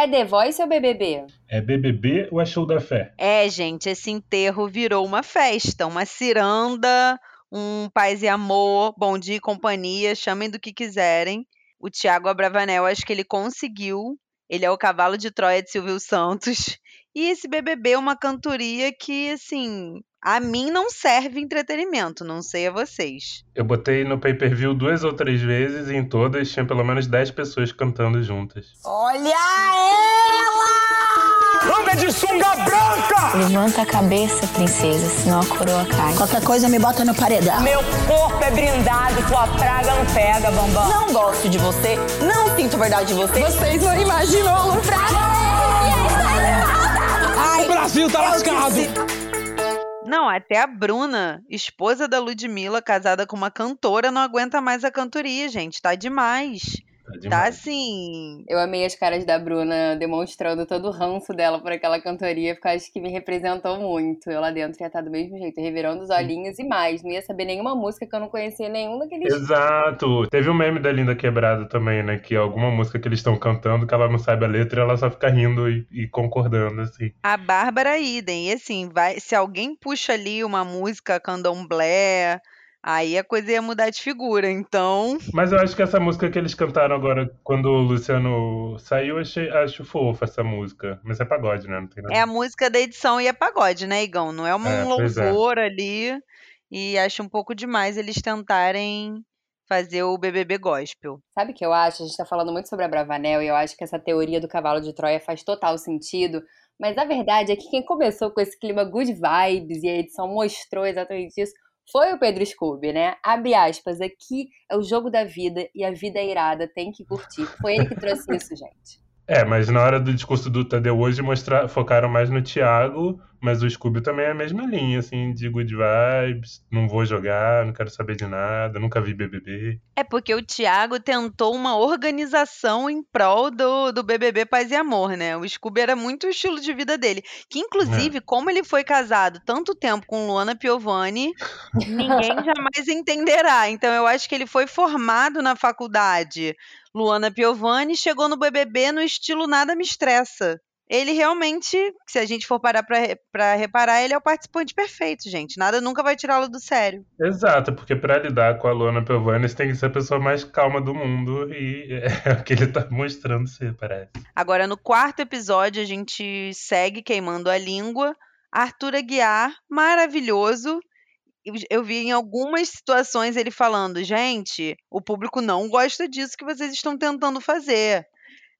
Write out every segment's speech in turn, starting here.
É The Voice ou BBB? É BBB ou é Show da Fé? É, gente, esse enterro virou uma festa, uma ciranda, um paz e amor, bom dia e companhia, chamem do que quiserem. O Tiago Abravanel, acho que ele conseguiu. Ele é o cavalo de Troia de Silvio Santos. E esse BBB é uma cantoria que, assim, a mim não serve entretenimento, não sei a vocês. Eu botei no pay-per-view duas ou três vezes e em todas tinha pelo menos 10 pessoas cantando juntas. Olha ela! Anda de sunga branca! Levanta a cabeça, princesa, senão a coroa cai. Qualquer coisa me bota no paredão. Meu corpo é brindado, tua praga não pega, bambam. Não gosto de você, não sinto verdade de você. Vocês não imaginam o Ai, o Brasil tá lascado! Não, até a Bruna, esposa da Ludmilla, casada com uma cantora, não aguenta mais a cantoria, gente. Tá demais. Tá Tá assim. Eu amei as caras da Bruna demonstrando todo o ranço dela por aquela cantoria, porque acho que me representou muito. Eu lá dentro ia estar do mesmo jeito, revirando os olhinhos e mais. Não ia saber nenhuma música que eu não conhecia nenhum daqueles. Exato. Teve um meme da Linda Quebrada também, né? Que alguma música que eles estão cantando que ela não sabe a letra e ela só fica rindo e, e concordando, assim. A Bárbara idem. E assim, vai, se alguém puxa ali uma música candomblé, aí a coisa ia mudar de figura. Então, Mas eu acho que essa música que eles cantaram agora, quando o Luciano saiu, eu achei, acho fofa essa música. Mas é pagode, né? Não tem nada. é a música da edição e é pagode, né, Igão? Não é um É, é. louvor ali. E acho um pouco demais eles tentarem fazer o BBB gospel. Sabe o que eu acho? A gente tá falando muito sobre a Bravanel e eu acho que essa teoria do cavalo de Troia faz total sentido. Mas a verdade é que quem começou com esse clima good vibes e a edição mostrou exatamente isso foi o Pedro Scooby, né? Abre aspas, aqui é o jogo da vida e a vida é irada, tem que curtir. Foi ele que trouxe isso, gente. É, mas na hora do discurso do Tadeu hoje mostrar, focaram mais no Thiago, mas o Scooby também é a mesma linha, assim, de good vibes, não vou jogar, não quero saber de nada, nunca vi BBB. É porque o Thiago tentou uma organização em prol do, do BBB Paz e Amor, né? O Scooby era muito o estilo de vida dele. Que, inclusive, como ele foi casado tanto tempo com Luana Piovani, ninguém jamais entenderá. Então, eu acho que ele foi formado na faculdade. Luana Piovani chegou no BBB no estilo nada me estressa. Ele realmente, se a gente for parar pra reparar, ele é o participante perfeito, gente. Nada nunca vai tirá-lo do sério. Exato, porque pra lidar com a Luana Piovani, você tem que ser a pessoa mais calma do mundo, e é o que ele tá mostrando ser, parece. Agora, no quarto episódio, a gente segue queimando a língua. Arthur Aguiar, maravilhoso. Eu vi em algumas situações ele falando: gente, o público não gosta disso que vocês estão tentando fazer.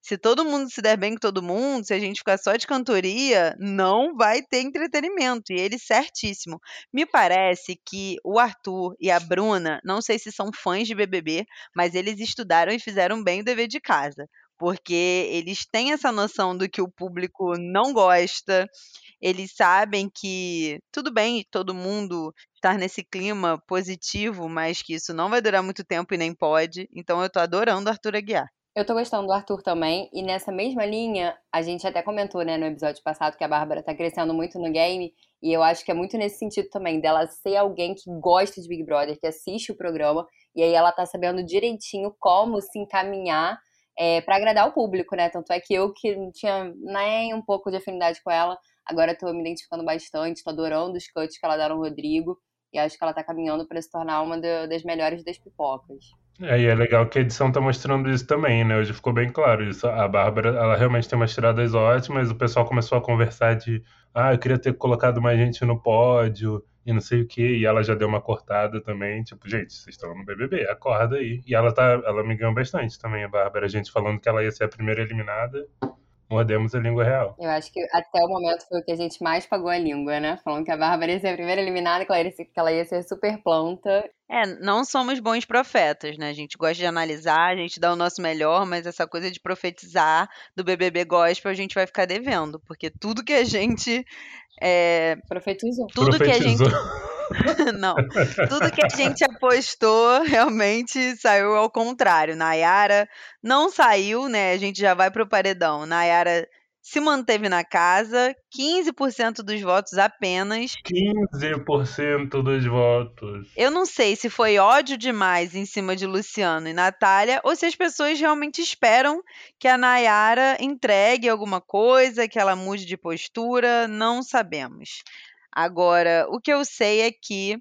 Se todo mundo se der bem com todo mundo, se a gente ficar só de cantoria, não vai ter entretenimento. E ele certíssimo. Me parece que o Arthur e a Bruna, não sei se são fãs de BBB, mas eles estudaram e fizeram bem o dever de casa porque eles têm essa noção do que o público não gosta, eles sabem que tudo bem todo mundo estar nesse clima positivo, mas que isso não vai durar muito tempo e nem pode. Então eu tô adorando Arthur Aguiar. Eu tô gostando do Arthur também, e nessa mesma linha, a gente até comentou, né, no episódio passado, que a Bárbara tá crescendo muito no game, e eu acho que é muito nesse sentido também, dela ser alguém que gosta de Big Brother, que assiste o programa, e aí ela tá sabendo direitinho como se encaminhar é, para agradar o público, né? Tanto é que eu, que não tinha nem um pouco de afinidade com ela, agora tô me identificando bastante, tô adorando os cuts que ela dá no Rodrigo, e acho que ela tá caminhando para se tornar uma da- das melhores das pipocas. É, e é legal que a edição tá mostrando isso também, né? Hoje ficou bem claro isso. A Bárbara, ela realmente tem umas tiradas ótimas, o pessoal começou a conversar de ah, eu queria ter colocado mais gente no pódio e não sei o quê, e ela já deu uma cortada também, tipo, gente, vocês estão no BBB, acorda aí. E ela tá, ela me ganhou bastante também, a Bárbara, a gente falando que ela ia ser a primeira eliminada, mordemos a língua real. Eu acho que até o momento foi o que a gente mais pagou a língua, né? Falando que a Bárbara ia ser a primeira eliminada, que ela ia ser, que ela ia ser super planta. É, não somos bons profetas, né? A gente gosta de analisar, a gente dá o nosso melhor, mas essa coisa de profetizar do BBB Gospel a gente vai ficar devendo, porque tudo que a gente. é, Profetizou. tudo que a gente. Não. Tudo que a gente apostou realmente saiu ao contrário. Nayara não saiu, né? A gente já vai pro paredão. Nayara se manteve na casa, 15% dos votos apenas. 15% dos votos. Eu não sei se foi ódio demais em cima de Luciano e Natália ou se as pessoas realmente esperam que a Nayara entregue alguma coisa, que ela mude de postura, não sabemos. Agora, o que eu sei é que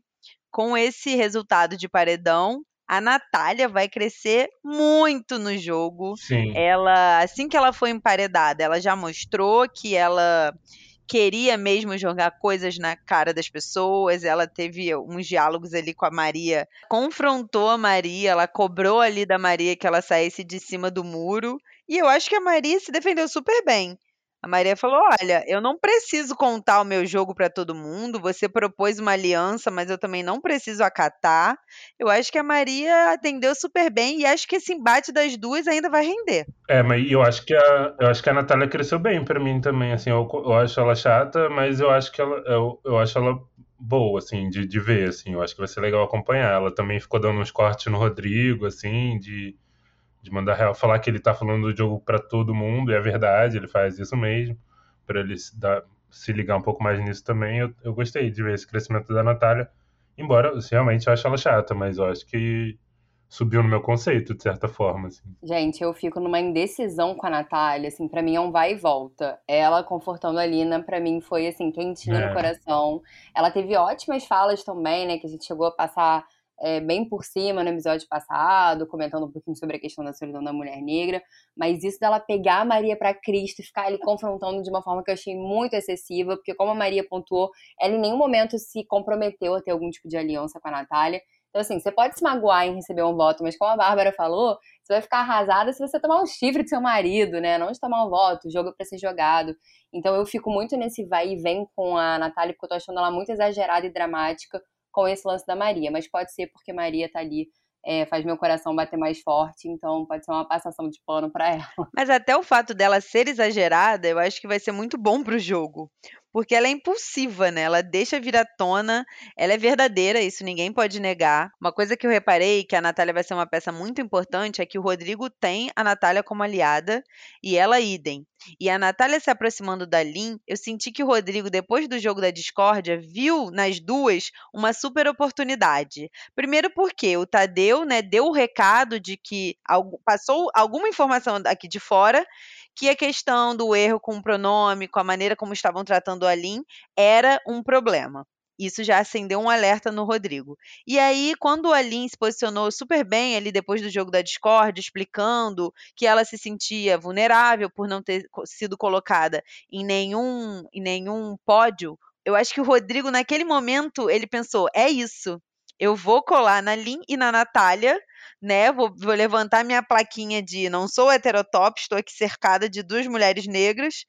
com esse resultado de paredão, a Natália vai crescer muito no jogo. Sim. Ela, assim que ela foi emparedada, ela já mostrou que ela queria mesmo jogar coisas na cara das pessoas. Ela teve uns diálogos ali com a Maria, confrontou a Maria, ela cobrou ali da Maria que ela saísse de cima do muro. E eu acho que a Maria se defendeu super bem. A Maria falou: Olha, eu não preciso contar o meu jogo para todo mundo. Você propôs uma aliança, mas eu também não preciso acatar. Eu acho que a Maria atendeu super bem e acho que esse embate das duas ainda vai render. É, mas eu acho que a, eu acho que a Natália cresceu bem para mim também. Assim, eu, eu acho ela chata, mas eu acho que ela, eu, eu acho ela boa, assim, de, de ver. Assim, eu acho que vai ser legal acompanhar. Ela também ficou dando uns cortes no Rodrigo, assim, de de mandar real, falar que ele tá falando do jogo para todo mundo, e é verdade, ele faz isso mesmo, para ele se, dar, se ligar um pouco mais nisso também. Eu, eu gostei de ver esse crescimento da Natália, embora assim, realmente eu acho ela chata, mas eu acho que subiu no meu conceito, de certa forma. Assim. Gente, eu fico numa indecisão com a Natália, assim, pra mim é um vai e volta. Ela confortando a Lina, pra mim foi, assim, quentinha é. no coração. Ela teve ótimas falas também, né, que a gente chegou a passar é, bem por cima no episódio passado, comentando um pouquinho sobre a questão da solidão da mulher negra, mas isso dela pegar a Maria para Cristo e ficar ali confrontando de uma forma que eu achei muito excessiva, porque como a Maria pontuou, ela em nenhum momento se comprometeu a ter algum tipo de aliança com a Natália. Então, assim, você pode se magoar em receber um voto, mas como a Bárbara falou, você vai ficar arrasada se você tomar um chifre do seu marido, né? Não de tomar um voto, jogo é pra ser jogado. Então, eu fico muito nesse vai e vem com a Natália, porque eu tô achando ela muito exagerada e dramática com esse lance da Maria, mas pode ser porque Maria tá ali é, faz meu coração bater mais forte, então pode ser uma passação de pano para ela. Mas até o fato dela ser exagerada, eu acho que vai ser muito bom pro jogo porque ela é impulsiva, né? Ela deixa vir à tona, ela é verdadeira, isso ninguém pode negar. Uma coisa que eu reparei que a Natália vai ser uma peça muito importante é que o Rodrigo tem a Natália como aliada e ela idem. E a Natália se aproximando da Lin, eu senti que o Rodrigo, depois do jogo da discórdia, viu nas duas uma super oportunidade. Primeiro porque o Tadeu, né, deu o recado de que passou alguma informação aqui de fora que a questão do erro com o pronome, com a maneira como estavam tratando a Lin, era um problema. Isso já acendeu um alerta no Rodrigo. E aí, quando a Lin se posicionou super bem ali depois do jogo da Discord, explicando que ela se sentia vulnerável por não ter sido colocada em nenhum, em nenhum pódio, eu acho que o Rodrigo, naquele momento, ele pensou: é isso. Eu vou colar na Lin e na Natália né? Vou, vou levantar minha plaquinha de não sou heterotop, estou aqui cercada de duas mulheres negras.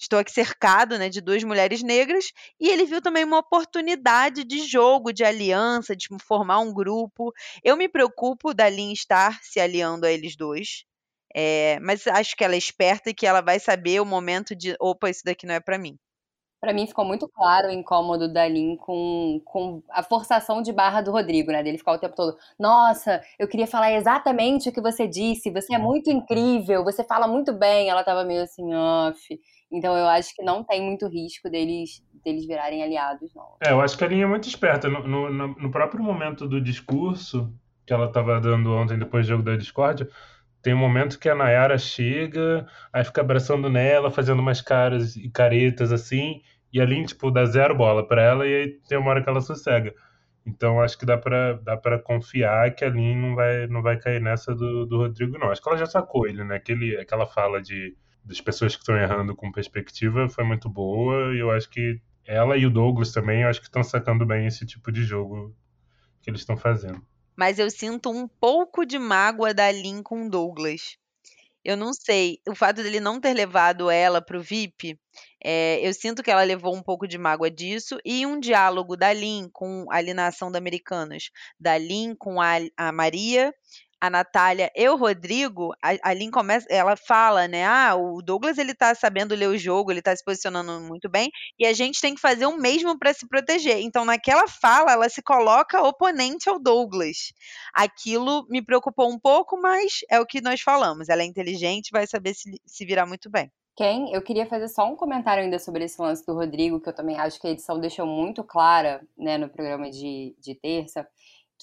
Estou aqui cercado né, de duas mulheres negras, e ele viu também uma oportunidade de jogo, de aliança, de formar um grupo. Eu me preocupo da Lin estar se aliando a eles dois, é, mas acho que ela é esperta e que ela vai saber o momento de opa, isso daqui não é para mim. Para mim ficou muito claro o incômodo da Lin com, com a forçação de barra do Rodrigo, né? Dele ficar o tempo todo, nossa, eu queria falar exatamente o que você disse, você é muito incrível, você fala muito bem. Ela tava meio assim, off. Então eu acho que não tem muito risco deles, deles virarem aliados, não. É, eu acho que a Lin é muito esperta. No, no, no próprio momento do discurso que ela tava dando ontem depois do jogo da Discord, tem um momento que a Nayara chega, aí fica abraçando nela, fazendo umas caras e caretas assim, e a Lin, tipo, dá zero bola para ela e aí tem uma hora que ela sossega. Então acho que dá para dá para confiar que a Lin não vai, não vai cair nessa do, do Rodrigo, não. Acho que ela já sacou ele, né? Aquele, aquela fala de, das pessoas que estão errando com perspectiva foi muito boa e eu acho que ela e o Douglas também, eu acho que estão sacando bem esse tipo de jogo que eles estão fazendo mas eu sinto um pouco de mágoa da Lin com Douglas. Eu não sei, o fato dele não ter levado ela para o VIP, é, eu sinto que ela levou um pouco de mágoa disso, e um diálogo da Lin com a alienação da Americanas, da Lin com a, a Maria, a Natália e o Rodrigo, a, a Lin começa, ela fala, né? Ah, o Douglas ele tá sabendo ler o jogo, ele tá se posicionando muito bem, e a gente tem que fazer o mesmo para se proteger. Então, naquela fala, ela se coloca oponente ao Douglas. Aquilo me preocupou um pouco, mas é o que nós falamos. Ela é inteligente, vai saber se, se virar muito bem. Quem? Eu queria fazer só um comentário ainda sobre esse lance do Rodrigo, que eu também acho que a edição deixou muito clara, né, no programa de, de terça,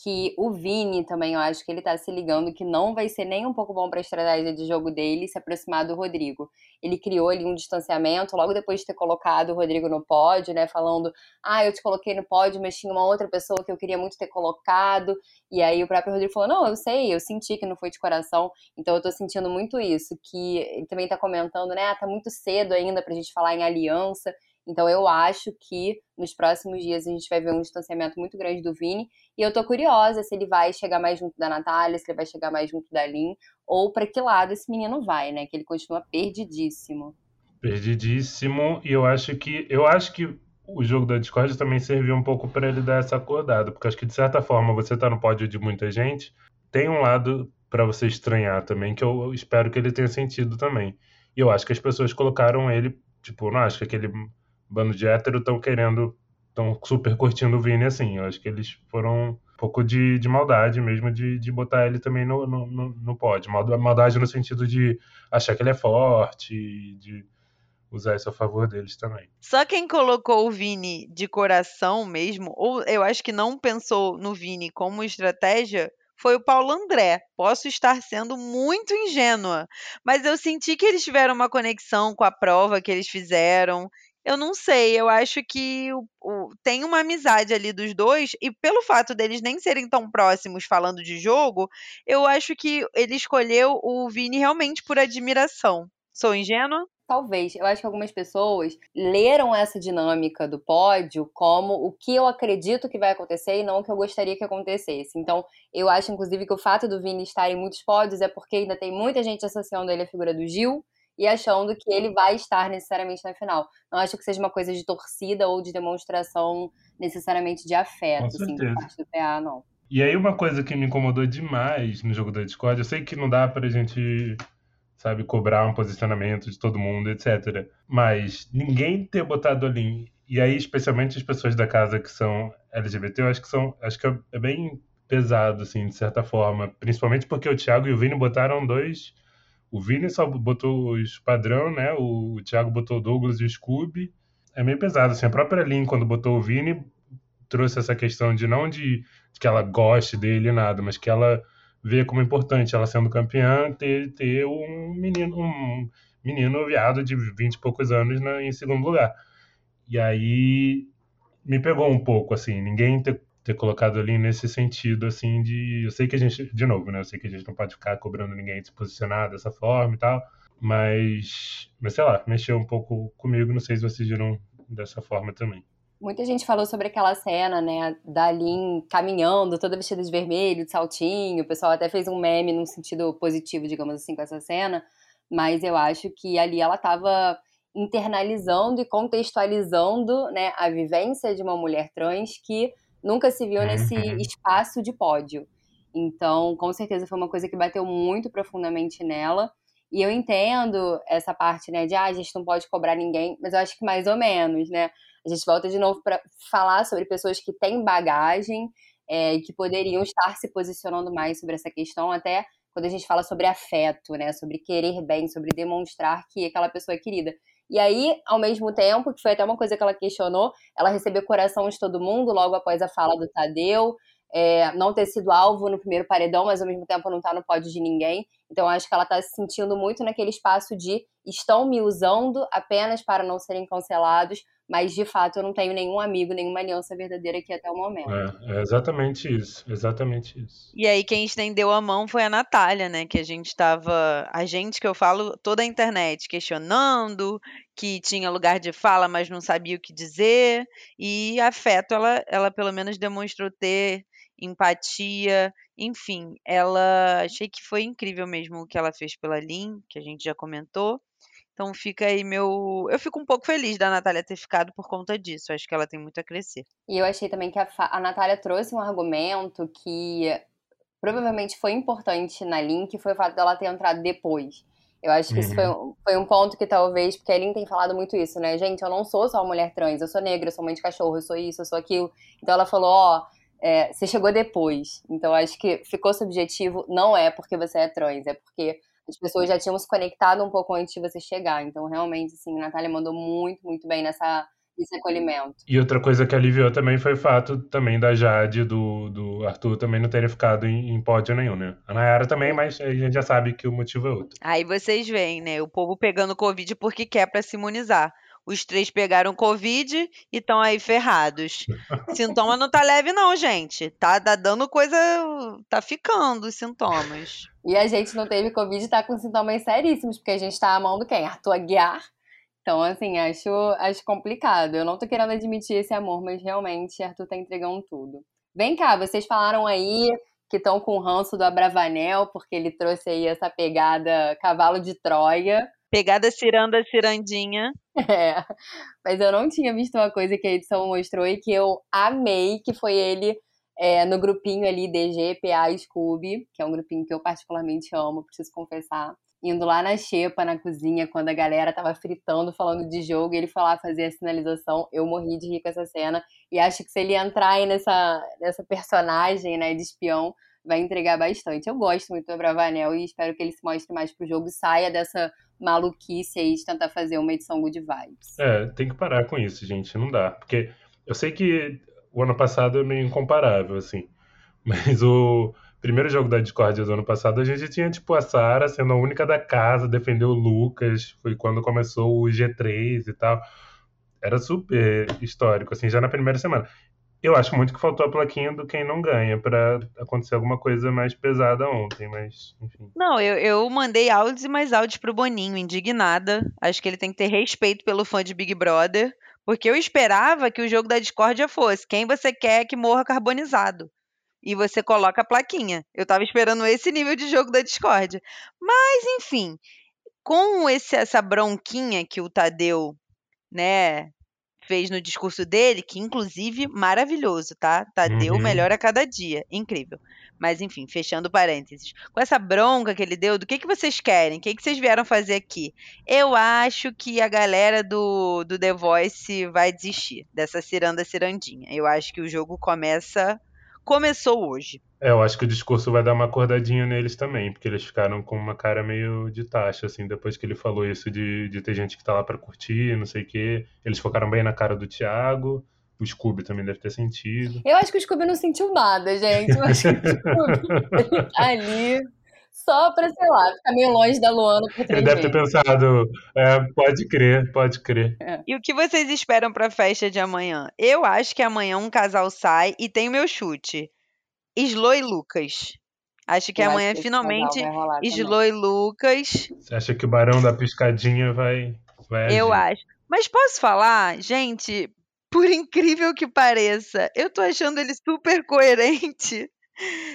que o Vini também, eu acho que ele tá se ligando que não vai ser nem um pouco bom para a estratégia de jogo dele se aproximar do Rodrigo. Ele criou ali um distanciamento logo depois de ter colocado o Rodrigo no pódio, né, falando: "Ah, eu te coloquei no pódio, mas tinha uma outra pessoa que eu queria muito ter colocado". E aí o próprio Rodrigo falou: "Não, eu sei, eu senti que não foi de coração". Então eu tô sentindo muito isso, que ele também tá comentando, né, ah, tá muito cedo ainda pra gente falar em aliança. Então eu acho que nos próximos dias a gente vai ver um distanciamento muito grande do Vini. E eu tô curiosa se ele vai chegar mais junto da Natália, se ele vai chegar mais junto da Lin, ou para que lado esse menino vai, né? Que ele continua perdidíssimo. Perdidíssimo. E eu acho que. Eu acho que o jogo da Discord também serviu um pouco para ele dar essa acordada. Porque acho que, de certa forma, você tá no pódio de muita gente, tem um lado para você estranhar também, que eu espero que ele tenha sentido também. E eu acho que as pessoas colocaram ele, tipo, não acho que aquele bando de hétero estão querendo, estão super curtindo o Vini assim. Eu acho que eles foram um pouco de, de maldade mesmo de, de botar ele também no, no, no, no pódio. Maldade no sentido de achar que ele é forte, de usar isso a favor deles também. Só quem colocou o Vini de coração mesmo, ou eu acho que não pensou no Vini como estratégia, foi o Paulo André. Posso estar sendo muito ingênua, mas eu senti que eles tiveram uma conexão com a prova que eles fizeram. Eu não sei, eu acho que o, o, tem uma amizade ali dos dois, e pelo fato deles nem serem tão próximos falando de jogo, eu acho que ele escolheu o Vini realmente por admiração. Sou ingênua? Talvez. Eu acho que algumas pessoas leram essa dinâmica do pódio como o que eu acredito que vai acontecer e não o que eu gostaria que acontecesse. Então, eu acho, inclusive, que o fato do Vini estar em muitos pódios é porque ainda tem muita gente associando ele à figura do Gil e achando que ele vai estar necessariamente na final. Não acho que seja uma coisa de torcida ou de demonstração necessariamente de afeto, assim, por parte do PA, não. E aí uma coisa que me incomodou demais no jogo da Discord, eu sei que não dá pra gente, sabe, cobrar um posicionamento de todo mundo, etc. Mas ninguém ter botado ali, e aí especialmente as pessoas da casa que são LGBT, eu acho que são, acho que é bem pesado, assim, de certa forma. Principalmente porque o Thiago e o Vini botaram dois o Vini só botou os padrão, né? O, o Thiago botou o Douglas e o Scooby. É meio pesado, assim. A própria Lin, quando botou o Vini, trouxe essa questão de não de, de que ela goste dele nada, mas que ela vê como importante, ela sendo campeã, ter, ter um menino, um menino viado de 20 e poucos anos na, em segundo lugar. E aí me pegou um pouco, assim, ninguém ter ter colocado ali nesse sentido, assim, de. Eu sei que a gente, de novo, né? Eu sei que a gente não pode ficar cobrando ninguém se posicionar dessa forma e tal, mas, mas sei lá, mexeu um pouco comigo, não sei se vocês viram dessa forma também. Muita gente falou sobre aquela cena, né, da Lin caminhando, toda vestida de vermelho, de saltinho. O pessoal até fez um meme num sentido positivo, digamos assim, com essa cena. Mas eu acho que ali ela estava internalizando e contextualizando, né, a vivência de uma mulher trans que nunca se viu nesse uhum. espaço de pódio. Então, com certeza foi uma coisa que bateu muito profundamente nela. E eu entendo essa parte, né, de ah, a gente não pode cobrar ninguém, mas eu acho que mais ou menos, né? A gente volta de novo para falar sobre pessoas que têm bagagem é, e que poderiam estar se posicionando mais sobre essa questão, até quando a gente fala sobre afeto, né? Sobre querer bem, sobre demonstrar que aquela pessoa é querida. E aí, ao mesmo tempo, que foi até uma coisa que ela questionou, ela recebeu coração de todo mundo logo após a fala do Tadeu, é, não ter sido alvo no primeiro paredão, mas ao mesmo tempo não estar tá no pódio de ninguém. Então acho que ela está se sentindo muito naquele espaço de estão me usando apenas para não serem cancelados, mas de fato eu não tenho nenhum amigo, nenhuma aliança verdadeira aqui até o momento. É, é exatamente isso, exatamente isso. E aí quem estendeu a mão foi a Natália, né? Que a gente estava, a gente que eu falo, toda a internet questionando, que tinha lugar de fala, mas não sabia o que dizer, e afeto ela, ela pelo menos demonstrou ter empatia, enfim, ela achei que foi incrível mesmo o que ela fez pela Lin, que a gente já comentou. Então fica aí meu. Eu fico um pouco feliz da Natália ter ficado por conta disso. acho que ela tem muito a crescer. E eu achei também que a, Fa... a Natália trouxe um argumento que provavelmente foi importante na Lin, que foi o fato dela ter entrado depois. Eu acho que uhum. isso foi, uhum. foi um ponto que talvez, porque a Lin tem falado muito isso, né? Gente, eu não sou só uma mulher trans, eu sou negra, eu sou mãe de cachorro, eu sou isso, eu sou aquilo. Então ela falou, ó, oh, é, você chegou depois. Então acho que ficou subjetivo, não é porque você é trans, é porque as pessoas já tinham se conectado um pouco antes de você chegar. Então, realmente, assim, a Natália mandou muito, muito bem nessa, nesse acolhimento. E outra coisa que aliviou também foi o fato também da Jade, do, do Arthur também não terem ficado em, em pódio nenhum, né? A Nayara também, mas a gente já sabe que o motivo é outro. Aí vocês veem, né? O povo pegando Covid porque quer pra se imunizar. Os três pegaram Covid e estão aí ferrados. Sintoma não tá leve, não, gente. Tá, tá dando coisa. Tá ficando os sintomas. E a gente não teve Covid e tá com sintomas seríssimos, porque a gente tá amando quem? Arthur Aguiar. Então, assim, acho, acho complicado. Eu não tô querendo admitir esse amor, mas realmente Arthur tá entregando tudo. Vem cá, vocês falaram aí que estão com o ranço do Abravanel, porque ele trouxe aí essa pegada cavalo de Troia. Pegada ciranda, cirandinha. É, mas eu não tinha visto uma coisa que a edição mostrou e que eu amei, que foi ele é, no grupinho ali DG, PA Scooby, que é um grupinho que eu particularmente amo, preciso confessar. Indo lá na xepa, na cozinha, quando a galera tava fritando, falando de jogo, e ele foi lá fazer a sinalização. Eu morri de rir com essa cena. E acho que se ele entrar aí nessa, nessa personagem, né, de espião, vai entregar bastante. Eu gosto muito do Bravanel e espero que ele se mostre mais pro jogo e saia dessa maluquice aí de tentar fazer uma edição good vibes. É, tem que parar com isso, gente. Não dá. Porque eu sei que o ano passado é meio incomparável, assim. Mas o primeiro jogo da Discord do ano passado, a gente tinha, tipo, a Sara sendo a única da casa, defendeu o Lucas. Foi quando começou o G3 e tal. Era super histórico, assim, já na primeira semana. Eu acho muito que faltou a plaquinha do quem não ganha para acontecer alguma coisa mais pesada ontem, mas enfim. Não, eu, eu mandei áudios e mais áudios pro Boninho, indignada. Acho que ele tem que ter respeito pelo fã de Big Brother, porque eu esperava que o jogo da discórdia fosse quem você quer que morra carbonizado. E você coloca a plaquinha. Eu tava esperando esse nível de jogo da discórdia. Mas, enfim, com esse, essa bronquinha que o Tadeu, né, fez no discurso dele, que inclusive maravilhoso, tá? Tadeu Uhum. melhor a cada dia, incrível. Mas enfim, fechando parênteses. Com essa bronca que ele deu, do que, que vocês querem? O que, que vocês vieram fazer aqui? Eu acho que a galera do, do The Voice vai desistir dessa ciranda cirandinha. Eu acho que o jogo começa. Começou hoje. É, eu acho que o discurso vai dar uma acordadinha neles também, porque eles ficaram com uma cara meio de taxa, assim, depois que ele falou isso de, de ter gente que tá lá pra curtir, não sei o quê. Eles focaram bem na cara do Thiago, o Scooby também deve ter sentido. Eu acho que o Scooby não sentiu nada, gente. Eu acho que o Scooby tá ali só pra, sei lá, ficar meio longe da Luana por três Ele deve ter meses. pensado, é, pode crer, pode crer. E o que vocês esperam pra festa de amanhã? Eu acho que amanhã um casal sai e tem o meu chute. Slo e Lucas. Acho que Eu acho amanhã que esse finalmente casal vai rolar também. Slo e Lucas. Você acha que o Barão da Piscadinha vai, vai Eu agir? acho. Mas posso falar, gente, por incrível que pareça, eu tô achando ele super coerente.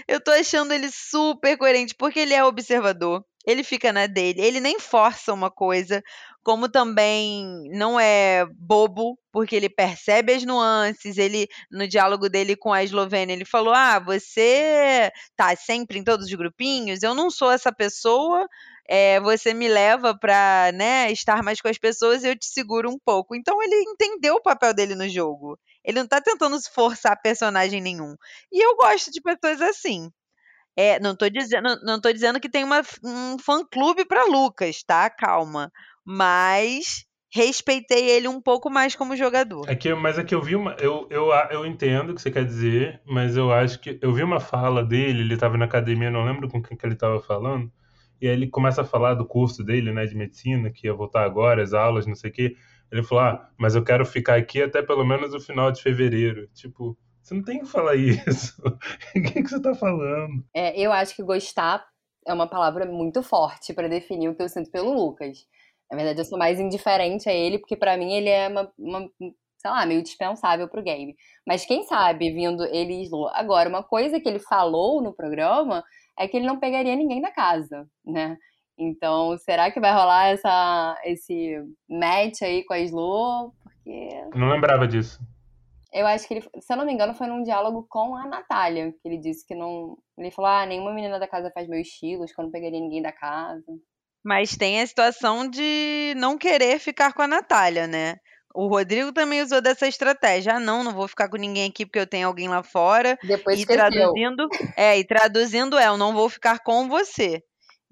Eu tô achando ele super coerente, porque ele é observador, ele fica na dele, ele nem força uma coisa, como também não é bobo, porque ele percebe as nuances, ele, no diálogo dele com a Eslovênia, ele falou, ah, você tá sempre em todos os grupinhos, eu não sou essa pessoa, é, você me leva pra, né, estar mais com as pessoas e eu te seguro um pouco. Então ele entendeu o papel dele no jogo. Ele não tá tentando forçar personagem nenhum. E eu gosto de pessoas assim. É, não tô dizendo, não tô dizendo que tem uma, um fã-clube pra Lucas, tá? Calma. Mas respeitei ele um pouco mais como jogador. É que, mas é que eu vi uma. Eu, eu, eu entendo o que você quer dizer, mas eu acho que. Eu vi uma fala dele, ele tava na academia, não lembro com quem que ele tava falando. E aí ele começa a falar do curso dele, né, de medicina, que ia voltar agora, as aulas, não sei o quê. Ele falou, ah, mas eu quero ficar aqui até pelo menos o final de fevereiro. Tipo, você não tem que falar isso. o que, que você tá falando? É, eu acho que gostar é uma palavra muito forte pra definir o que eu sinto pelo Lucas. Na verdade, eu sou mais indiferente a ele, porque pra mim ele é uma, uma, sei lá, meio dispensável pro game. Mas quem sabe, vindo ele e Slo. Agora, uma coisa que ele falou no programa é que ele não pegaria ninguém da casa, né? Então, será que vai rolar essa, esse match aí com a Slo? Porque Não lembrava disso. Eu acho que ele, se eu não me engano, foi num diálogo com a Natália, que ele disse que não. Ele falou: ah, nenhuma menina da casa faz meus estilos, que eu não pegaria ninguém da casa. Mas tem a situação de não querer ficar com a Natália, né? O Rodrigo também usou dessa estratégia. Ah, não, não vou ficar com ninguém aqui porque eu tenho alguém lá fora. Depois e esqueceu. traduzindo, é, e traduzindo é, eu não vou ficar com você.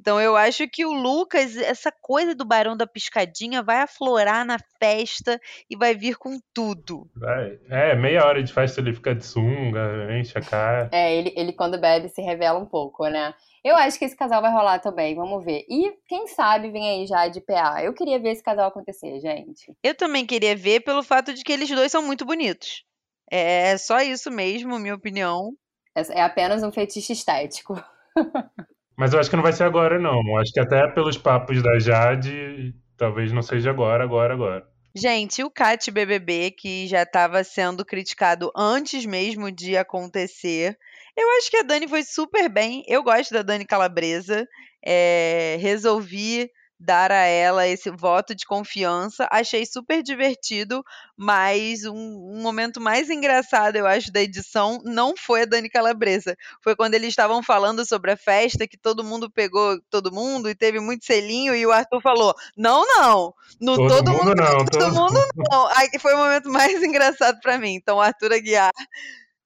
Então eu acho que o Lucas, essa coisa do Barão da Piscadinha vai aflorar na festa e vai vir com tudo. Vai. É, meia hora de festa ele fica de sunga, enche a cara. É, ele, ele quando bebe se revela um pouco, né? Eu acho que esse casal vai rolar também, vamos ver. E quem sabe vem aí já de PA. Eu queria ver esse casal acontecer, gente. Eu também queria ver pelo fato de que eles dois são muito bonitos. É só isso mesmo, minha opinião. É é apenas um fetiche estético. Mas eu acho que não vai ser agora, não. Acho que até pelos papos da Jade, talvez não seja agora, agora, agora. Gente, o Cat BBB, que já estava sendo criticado antes mesmo de acontecer, eu acho que a Dani foi super bem. Eu gosto da Dani Calabresa. É, resolvi dar a ela esse voto de confiança. Achei super divertido, mas um, um, momento mais engraçado, eu acho, da edição não foi a Dani Calabresa. Foi quando eles estavam falando sobre a festa, que todo mundo pegou todo mundo e teve muito selinho, e o Arthur falou: Não, não. No todo, Todo mundo, mundo não, todo, todo mundo não. Aí foi o momento mais engraçado pra mim. Então, o Arthur Aguiar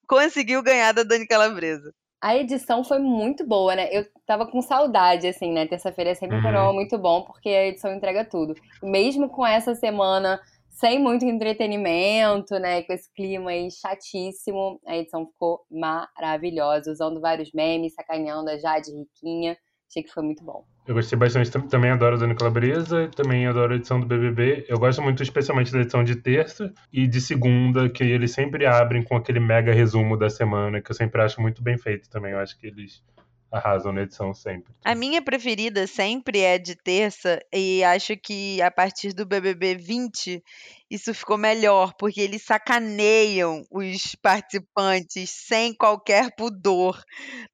conseguiu ganhar da Dani Calabresa. A edição foi muito boa, né? Eu tava com saudade, assim, né? Terça-feira é sempre um Uhum. programa muito bom, porque a edição entrega tudo. Mesmo com essa semana sem muito entretenimento, né? Com esse clima aí chatíssimo, a edição ficou maravilhosa, usando vários memes, sacaneando a Jade Riquinha. Achei que foi muito bom. Eu gostei bastante, tam- também adoro a Dani Calabresa, também adoro a edição do BBB. Eu gosto muito especialmente da edição de terça e de segunda, que eles sempre abrem com aquele mega resumo da semana, que eu sempre acho muito bem feito também. Eu acho que eles arrasam na edição sempre. A minha preferida sempre é de terça, e acho que a partir do BBB 20 isso ficou melhor, porque eles sacaneiam os participantes sem qualquer pudor,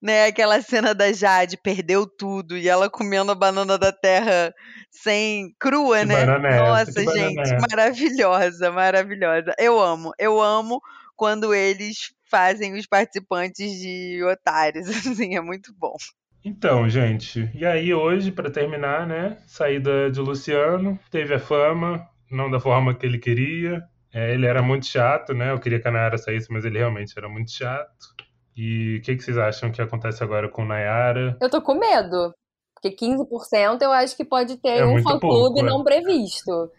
né? Aquela cena da Jade perdeu tudo e ela comendo a banana da terra sem crua, Que né? é? Nossa, gente, é maravilhosa, maravilhosa. Eu amo, eu amo quando eles fazem os participantes de otários, assim, é muito bom. Então, gente, e aí hoje, pra terminar, né? Saída de Luciano, teve a fama, não da forma que ele queria. É, ele era muito chato, né? Eu queria que a Nayara saísse, mas ele realmente era muito chato. E o que, que vocês acham que acontece agora com Nayara? Eu tô com medo, porque 15% eu acho que pode ter É um fã-clube é. não previsto.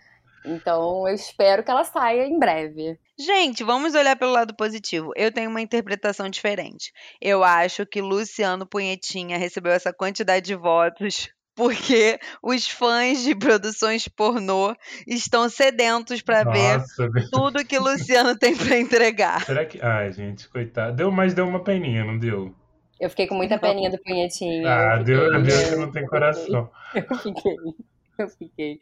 Então eu espero que ela saia em breve. Gente, vamos olhar pelo lado positivo. Eu tenho uma interpretação diferente. Eu acho que Luciano Punhetinha recebeu essa quantidade de votos porque os fãs de produções pornô estão sedentos para ver tudo que Luciano tem para entregar. será que. Ai, gente, coitado. Deu, mas deu uma peninha, não deu? Eu fiquei com muita peninha do punhetinho. Ah, eu deu, fiquei, deu que não tem coração. Eu fiquei. Eu fiquei.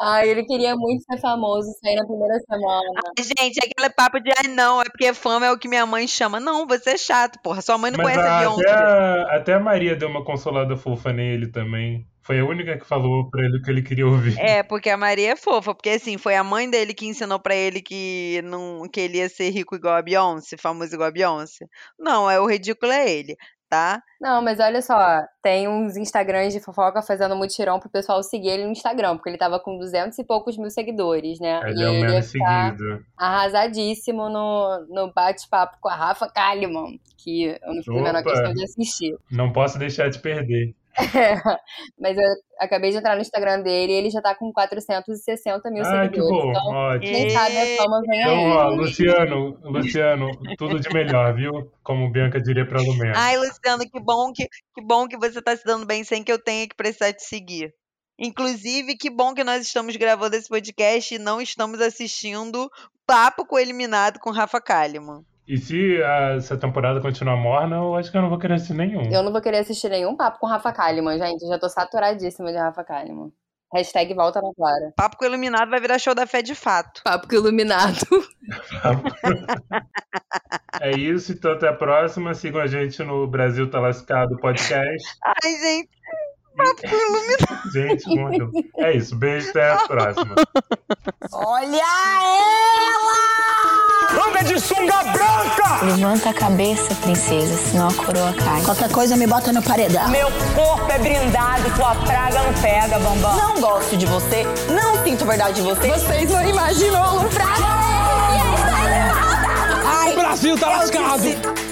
Ai, ele queria muito ser famoso, sair na primeira semana. Gente, aquele papo de ai não, é porque fama é o que minha mãe chama. Não, você é chato, porra. Sua mãe não Mas conhece a a- Beyoncé. até, a, até a Maria deu uma consolada fofa nele também. Foi a única que falou pra ele o que ele queria ouvir. É, porque a Maria é fofa, porque assim, foi a mãe dele que ensinou pra ele que não que ele ia ser rico igual a Beyoncé, famoso igual a Beyoncé. Não, é o ridículo é ele, tá? Não, mas olha só, tem uns Instagrams de fofoca fazendo mutirão pro pessoal seguir ele no Instagram, porque ele tava com 200 e poucos mil seguidores, né? Aí e ele ia menos seguido. arrasadíssimo no, no bate-papo com a Rafa Kalimann, que eu não fiz a menor questão de assistir. Não posso deixar de perder. É, mas eu acabei de entrar no Instagram dele e ele já tá com 460 mil que seguidores. bom. Então, Ótimo. quem sabe a fama vem Então, ó, aí. Luciano, Luciano, tudo de melhor, viu? Como Bianca diria pra Lumena. Ai, Luciano, que bom que que bom que você tá se dando bem sem que eu tenha que precisar te seguir. Inclusive, que bom que nós estamos gravando esse podcast e não estamos assistindo Papo com o Eliminado com Rafa Kalimann. E se a- essa temporada continuar morna, eu acho que eu não vou querer assistir nenhum. Eu não vou querer assistir nenhum papo com Rafa Kalimann, gente. Eu já tô saturadíssima de Rafa Kalimann. Hashtag volta na Clara. Papo com o Eliminado vai virar show da fé de fato. Papo com iluminado. É isso, então até a próxima. Sigam a gente no Brasil Tá Lascado Podcast. Ai, gente, papo com o Eliminado. Gente, morreu. É isso, beijo, até a próxima. Olha ela! Anda de sunga branca! Levanta a cabeça, princesa, senão a coroa cai. Qualquer coisa me bota no paredão. Meu corpo é brindado, tua praga não pega, bambam. Não gosto de você, não sinto verdade de você. Vocês não imaginam o O Brasil tá lascado! disse-